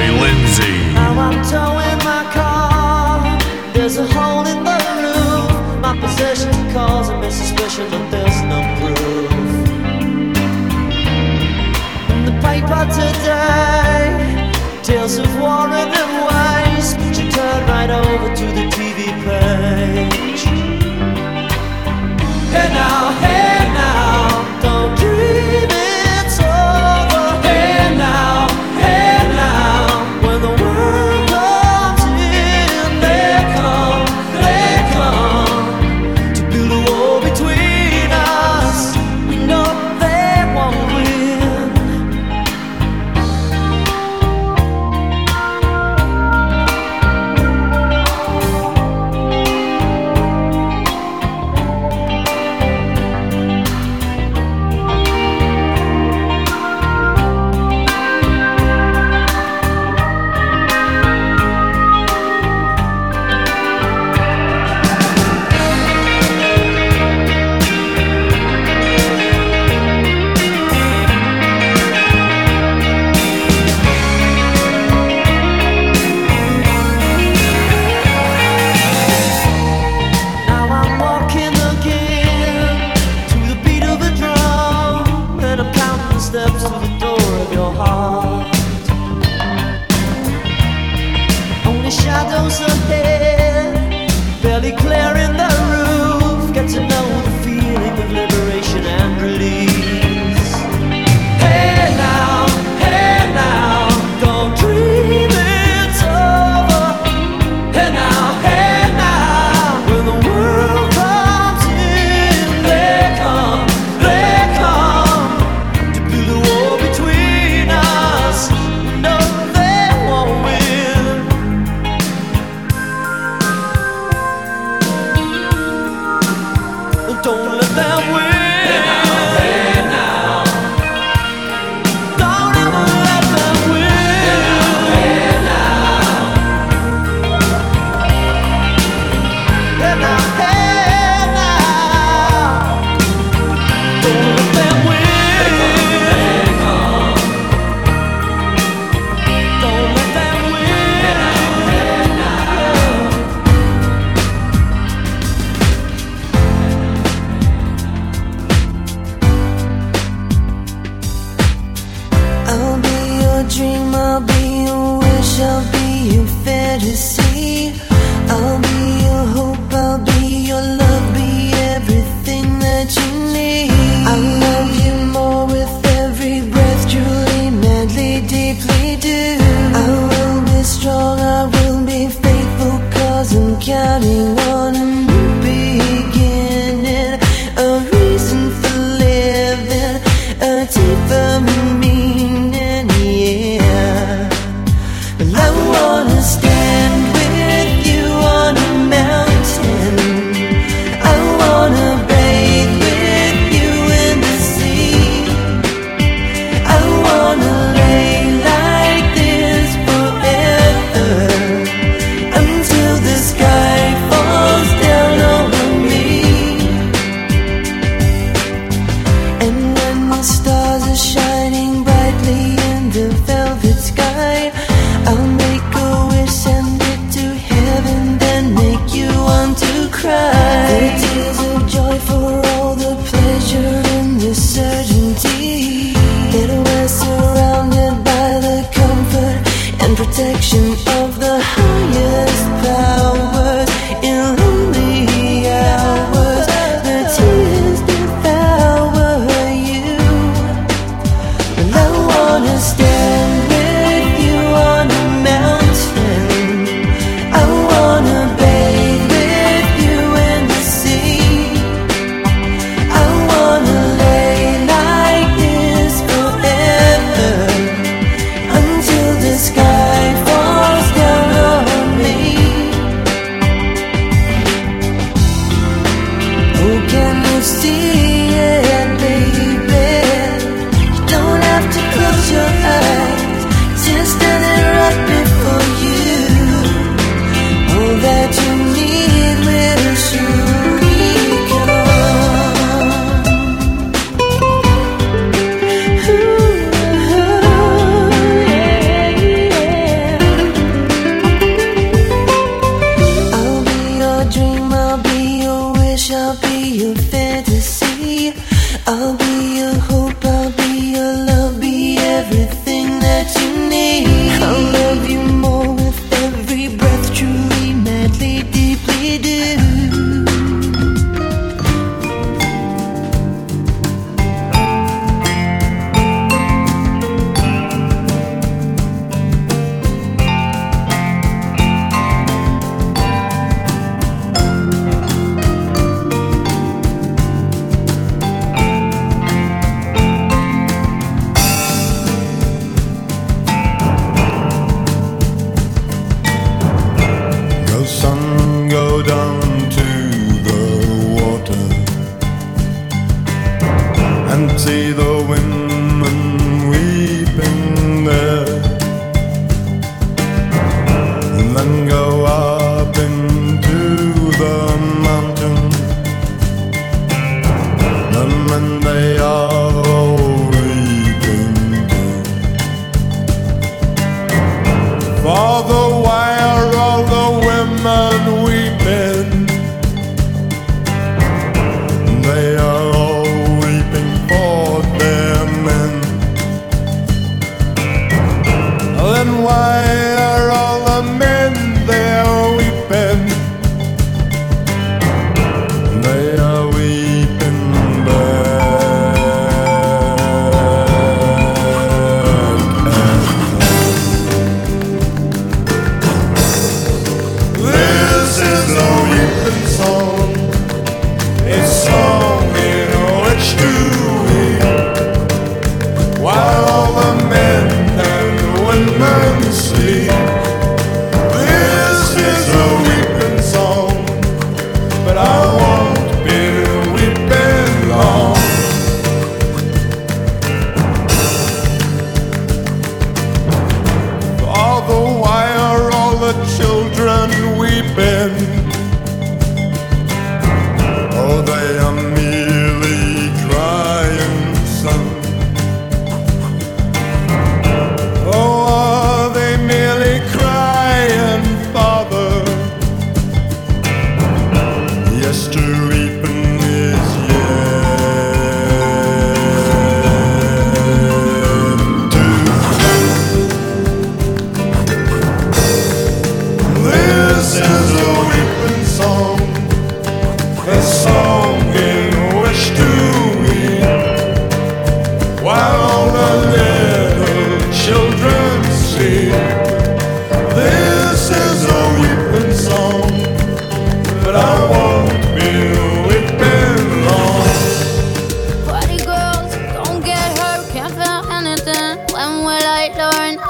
Lindsay. Now I'm towing my car. There's a hole in the roof. My possession me suspicion, but there's no proof. The paper today.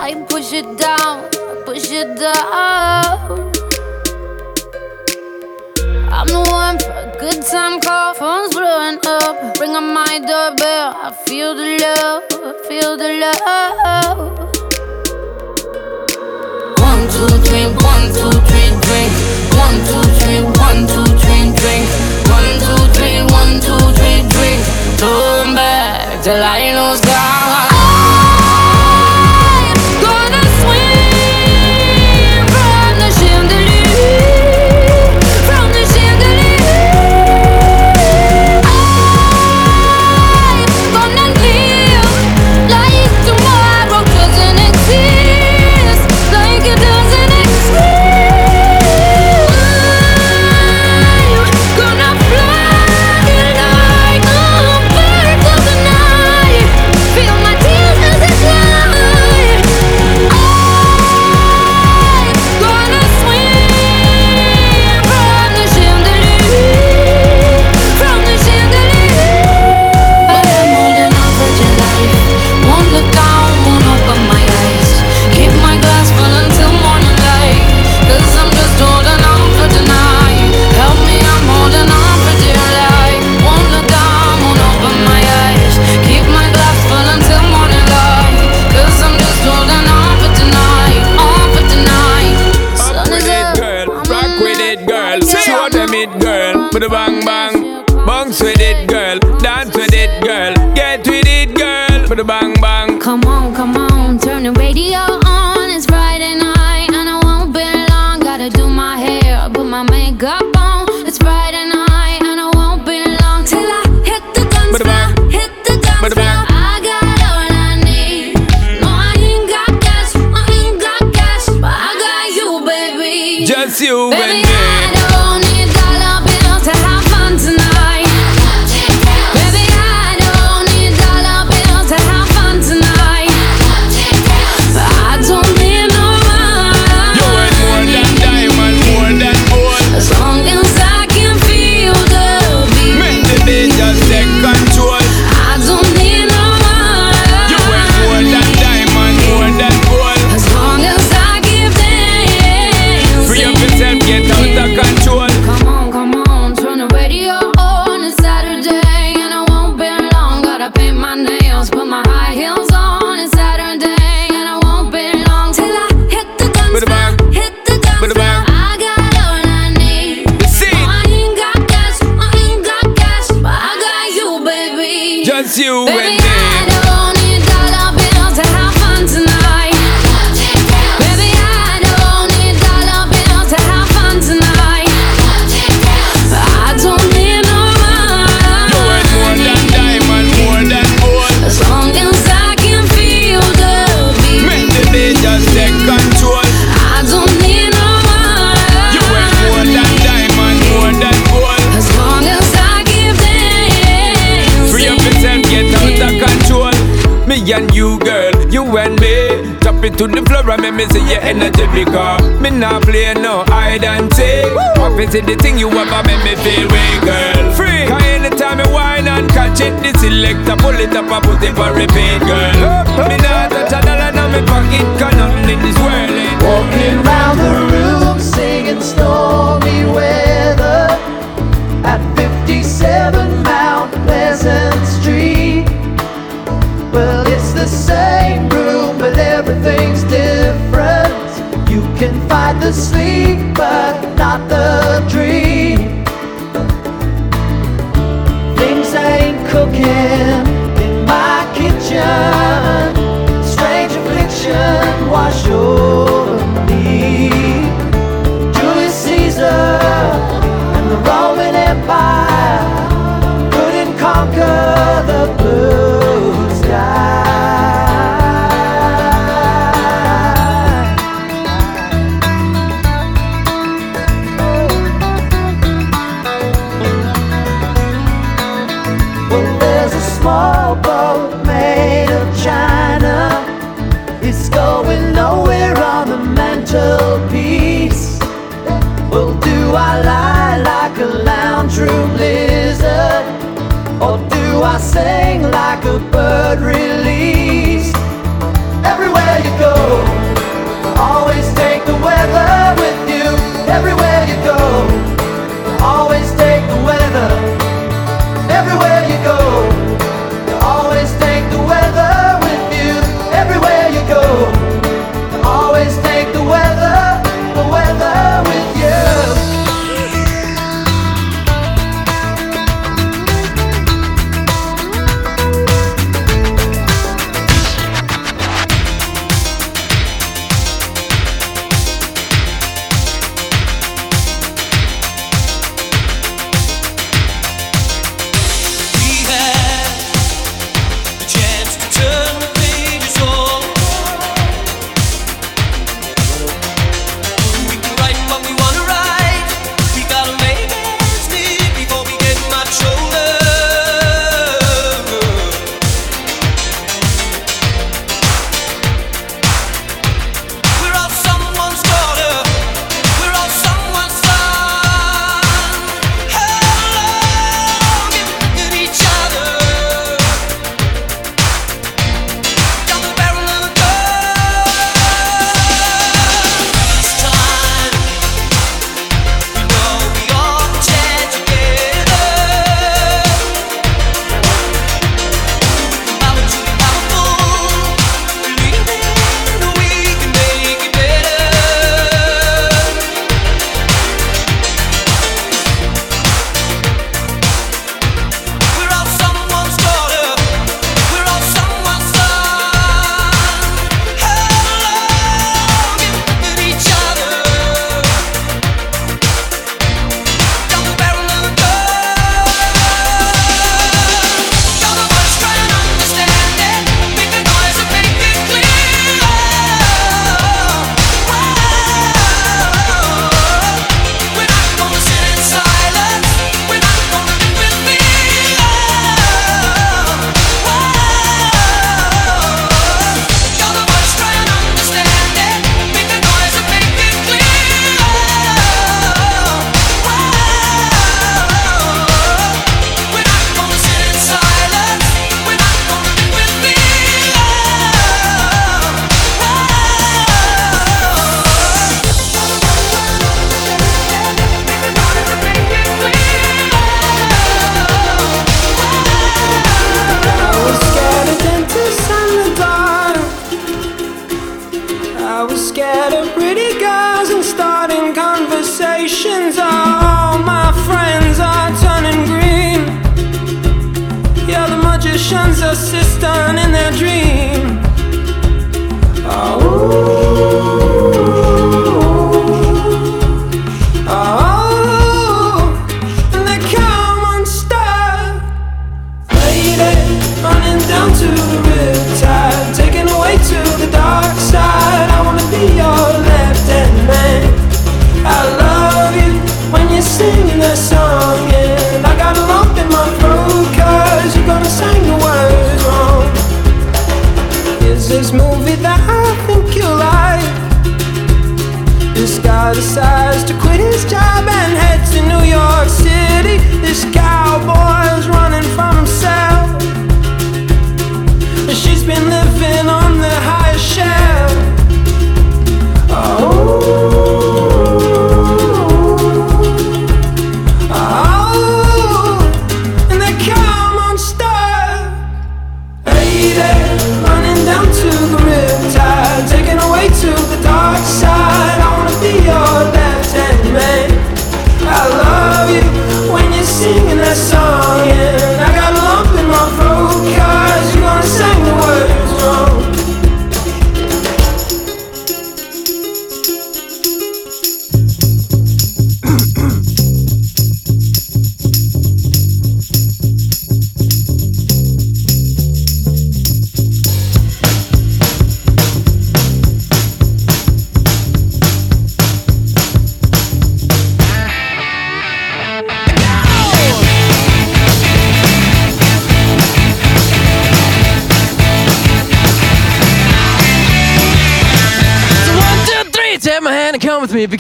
I push it down, push it down. I'm the one for a good time call, phone's blowing up. Ring on my doorbell, I feel the love, feel the love. One, two, three, one, two, three, drink. One, two, three, one, two, three, drink. One, two, three, one, two, three, drink. Turn back till I know God. Me not play no hide and seek. What is it the thing you ever make me feel way, girl? Free. Cause anytime me whine and catch it, the selector pull it up and put it for repeat, girl. Up, up, me not touch a dollar now me pocket, cause nothing in this world. Walking round the room, singing stormy weather.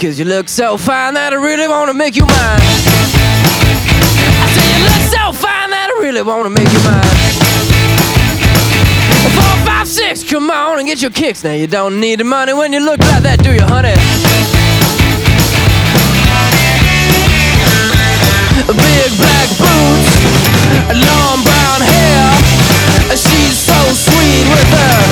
Because you look so fine that I really wanna make you mine. I say you look so fine that I really wanna make you mine. Four, five, six, come on and get your kicks. Now you don't need the money when you look like that, do you, honey? Big black boots, long brown hair. She's so sweet with her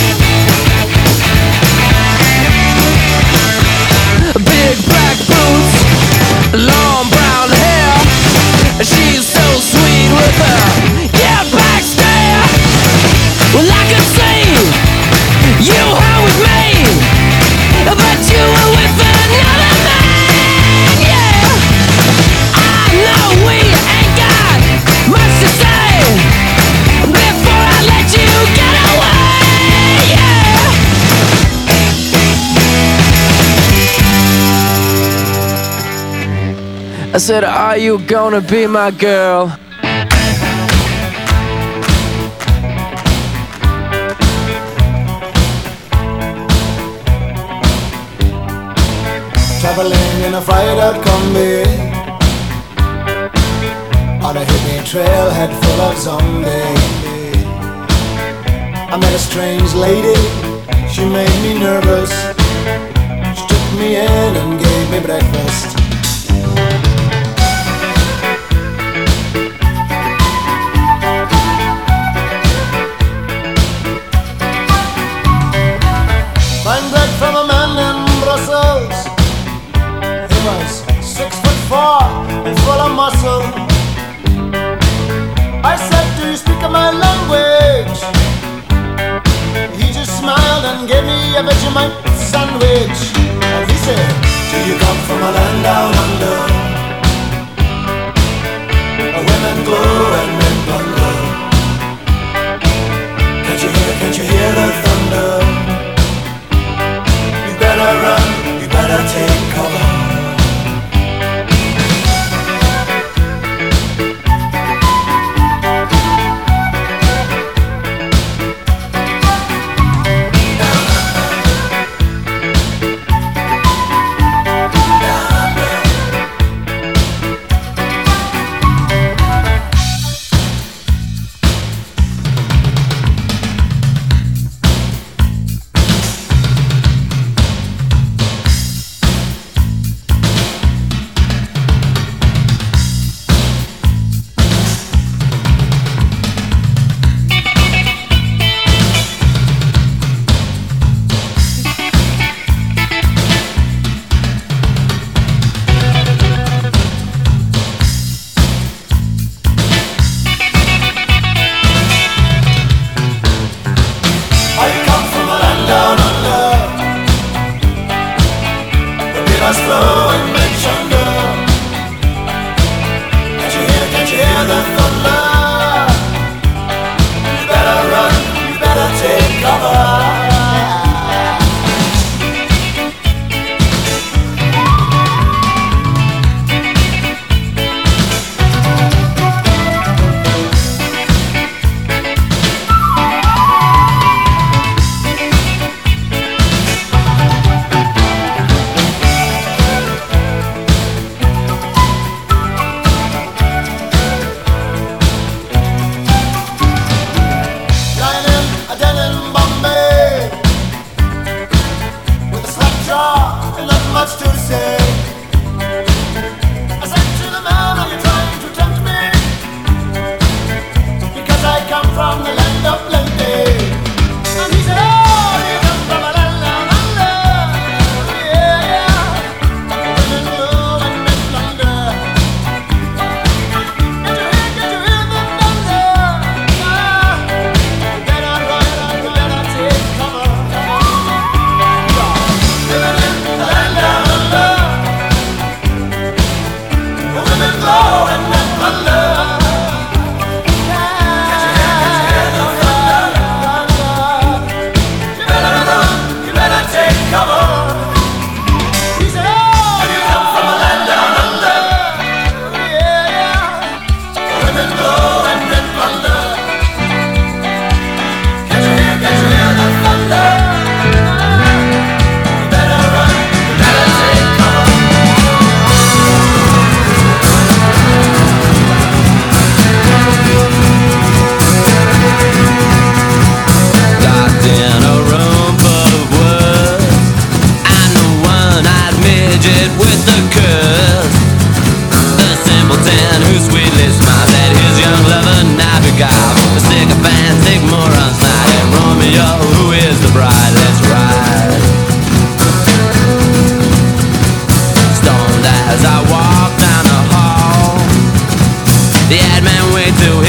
I said, Are you gonna be my girl? Traveling in a fried out Kombi On a hippie trailhead full of zombies. I met a strange lady, she made me nervous. She took me in and gave me breakfast He just smiled and gave me a Vegemite sandwich. And he said, Do you come from a land down under? Where women glow and men plunder. Can't you hear, can't you hear the thunder? You better run, you better take cover.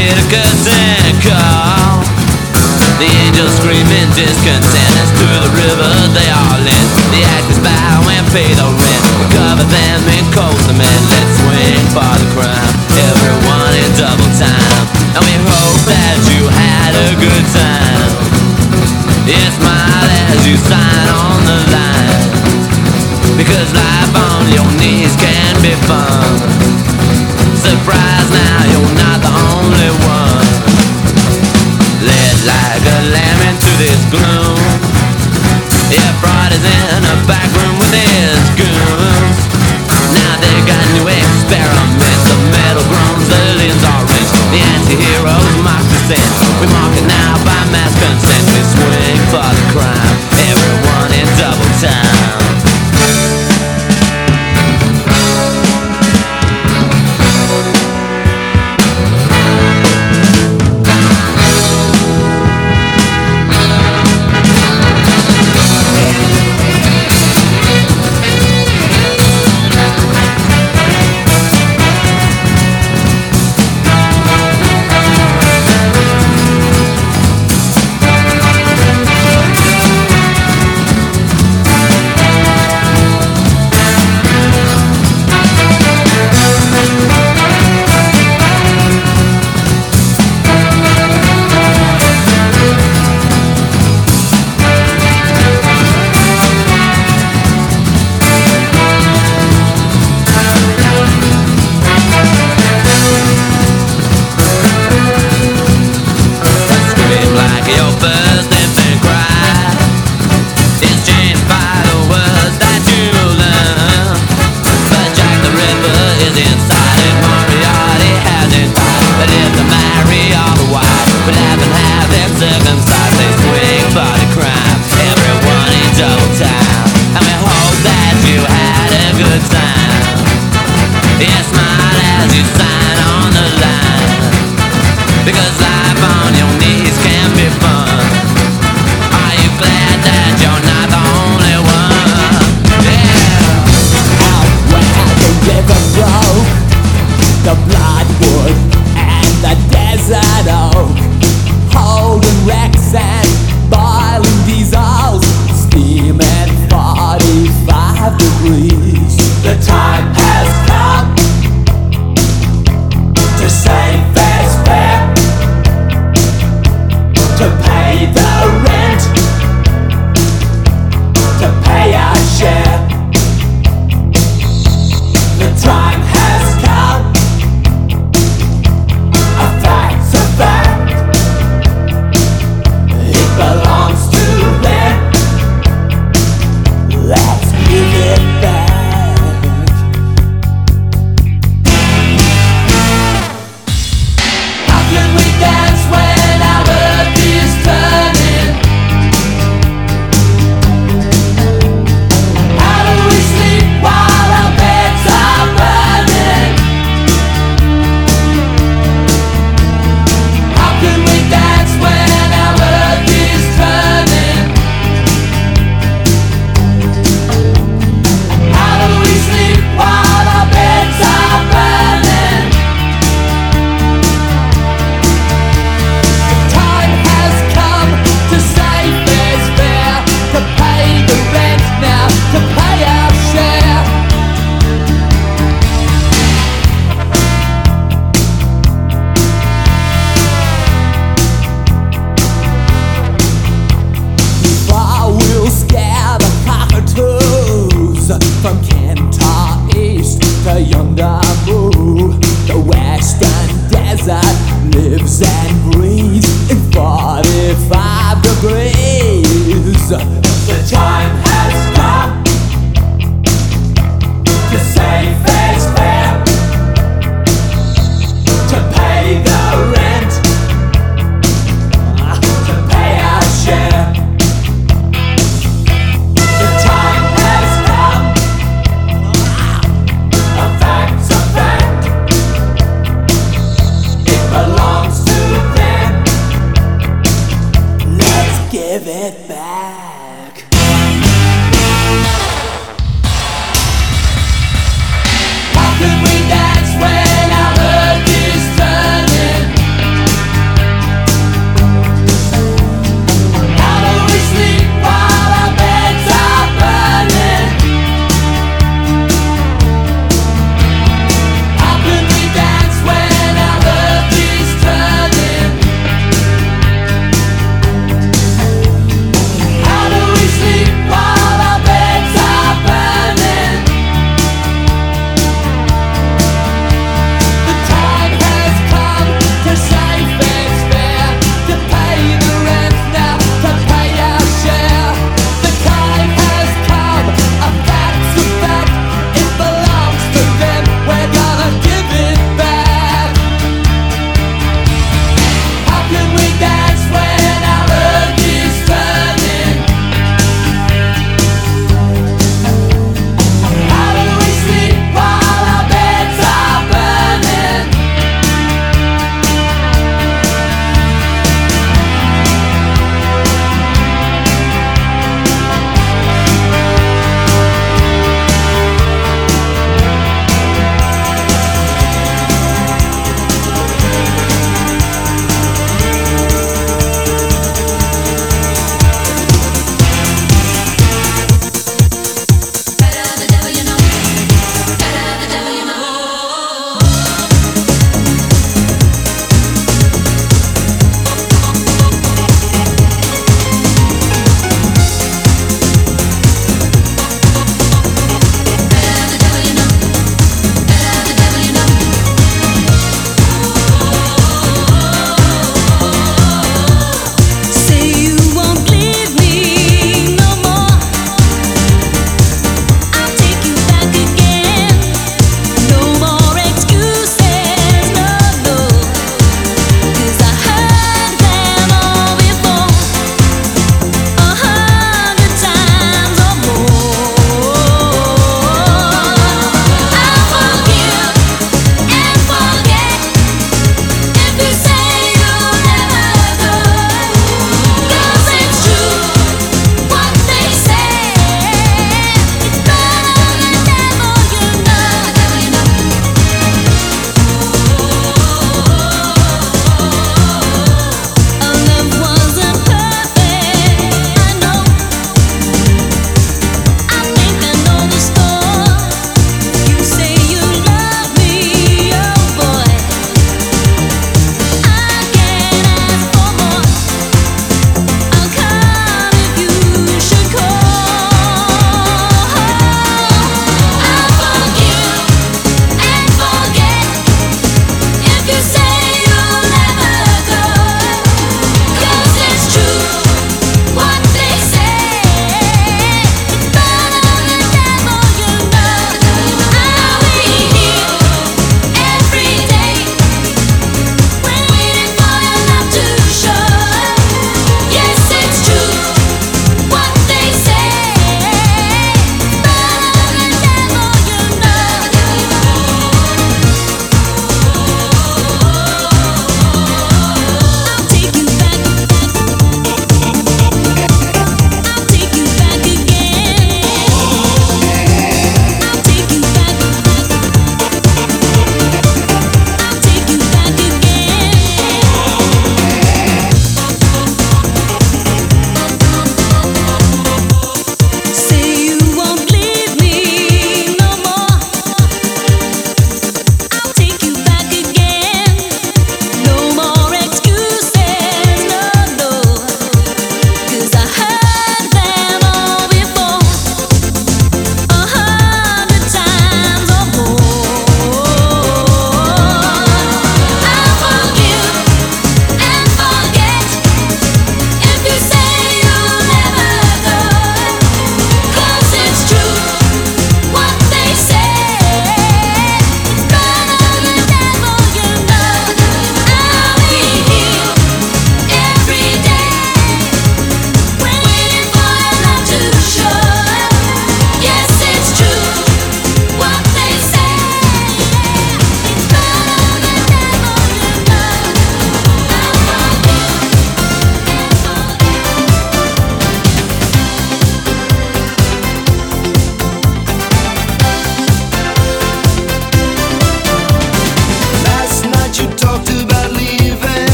read a The angels screaming discontent As the river they all The actors bow and pay the rent. Cover them in cold cement Let's swing for the crime Everyone in double time. And we hope that you had a good time. Smile as you sign on the line. Because life on your knees can be fun. Surprise! now you're not the only one. Led like a lamb into this gloom. Yeah, Fraud is in a back room with his goons. Now they got new experiments. The metal groans, the limbs are wrenched The anti-heroes mock dissent We mark it now by mass consent. We swing for the crime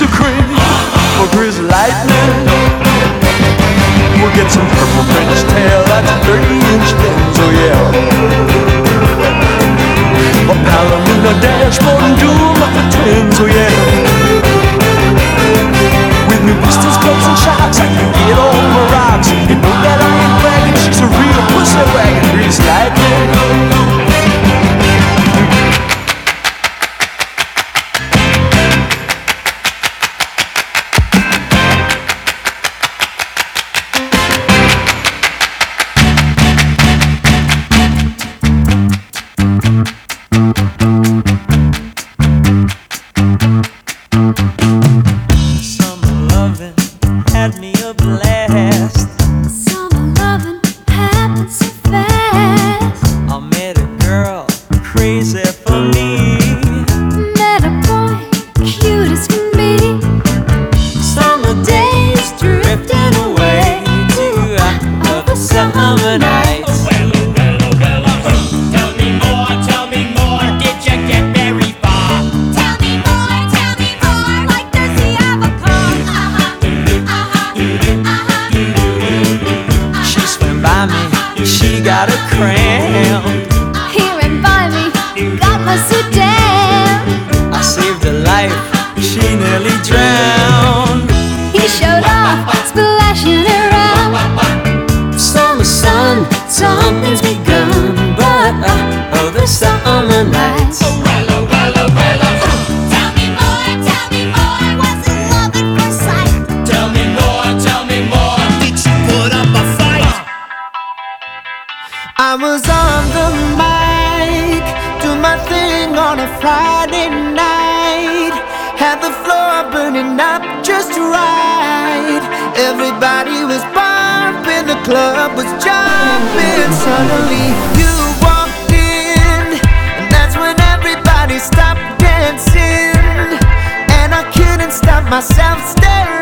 the chicks myself staring.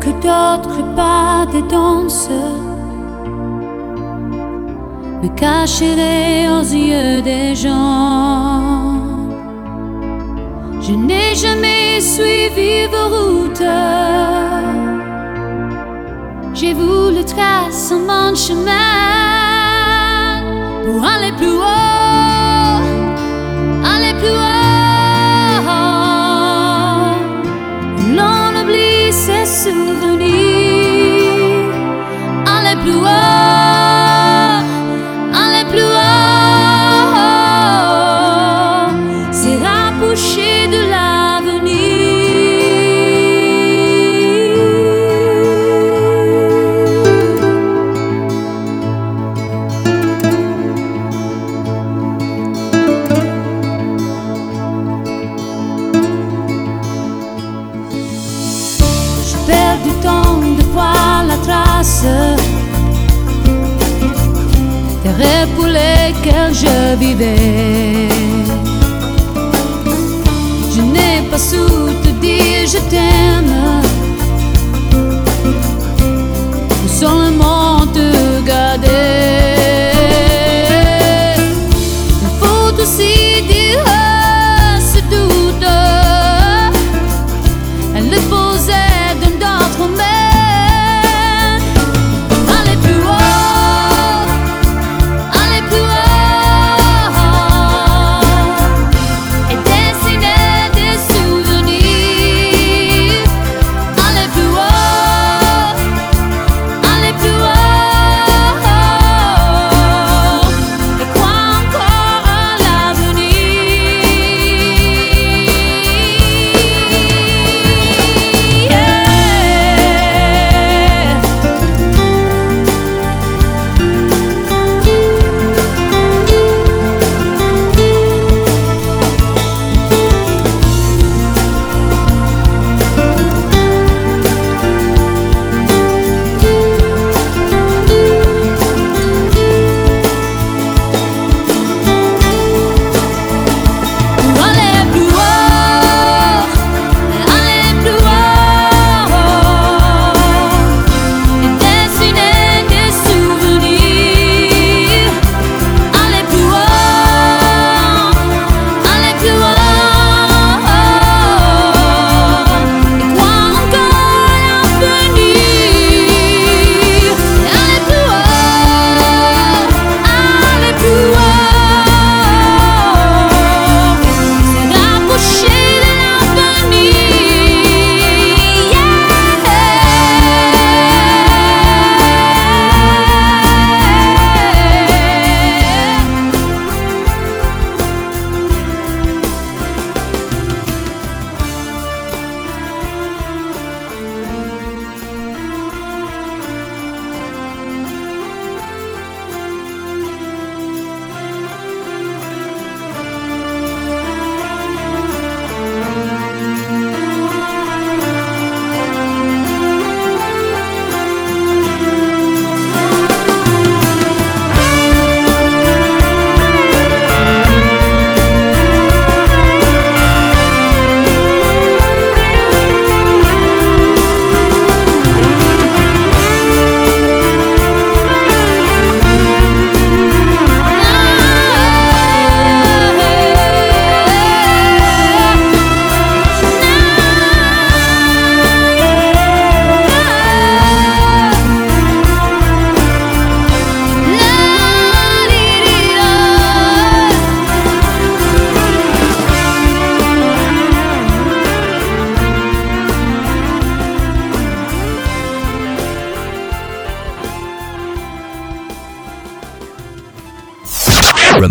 que d'autres pas de danse me cacherait aux yeux des gens. Je n'ai jamais suivi vos routes. J'ai voulu tracer mon chemin pour aller plus haut. soothe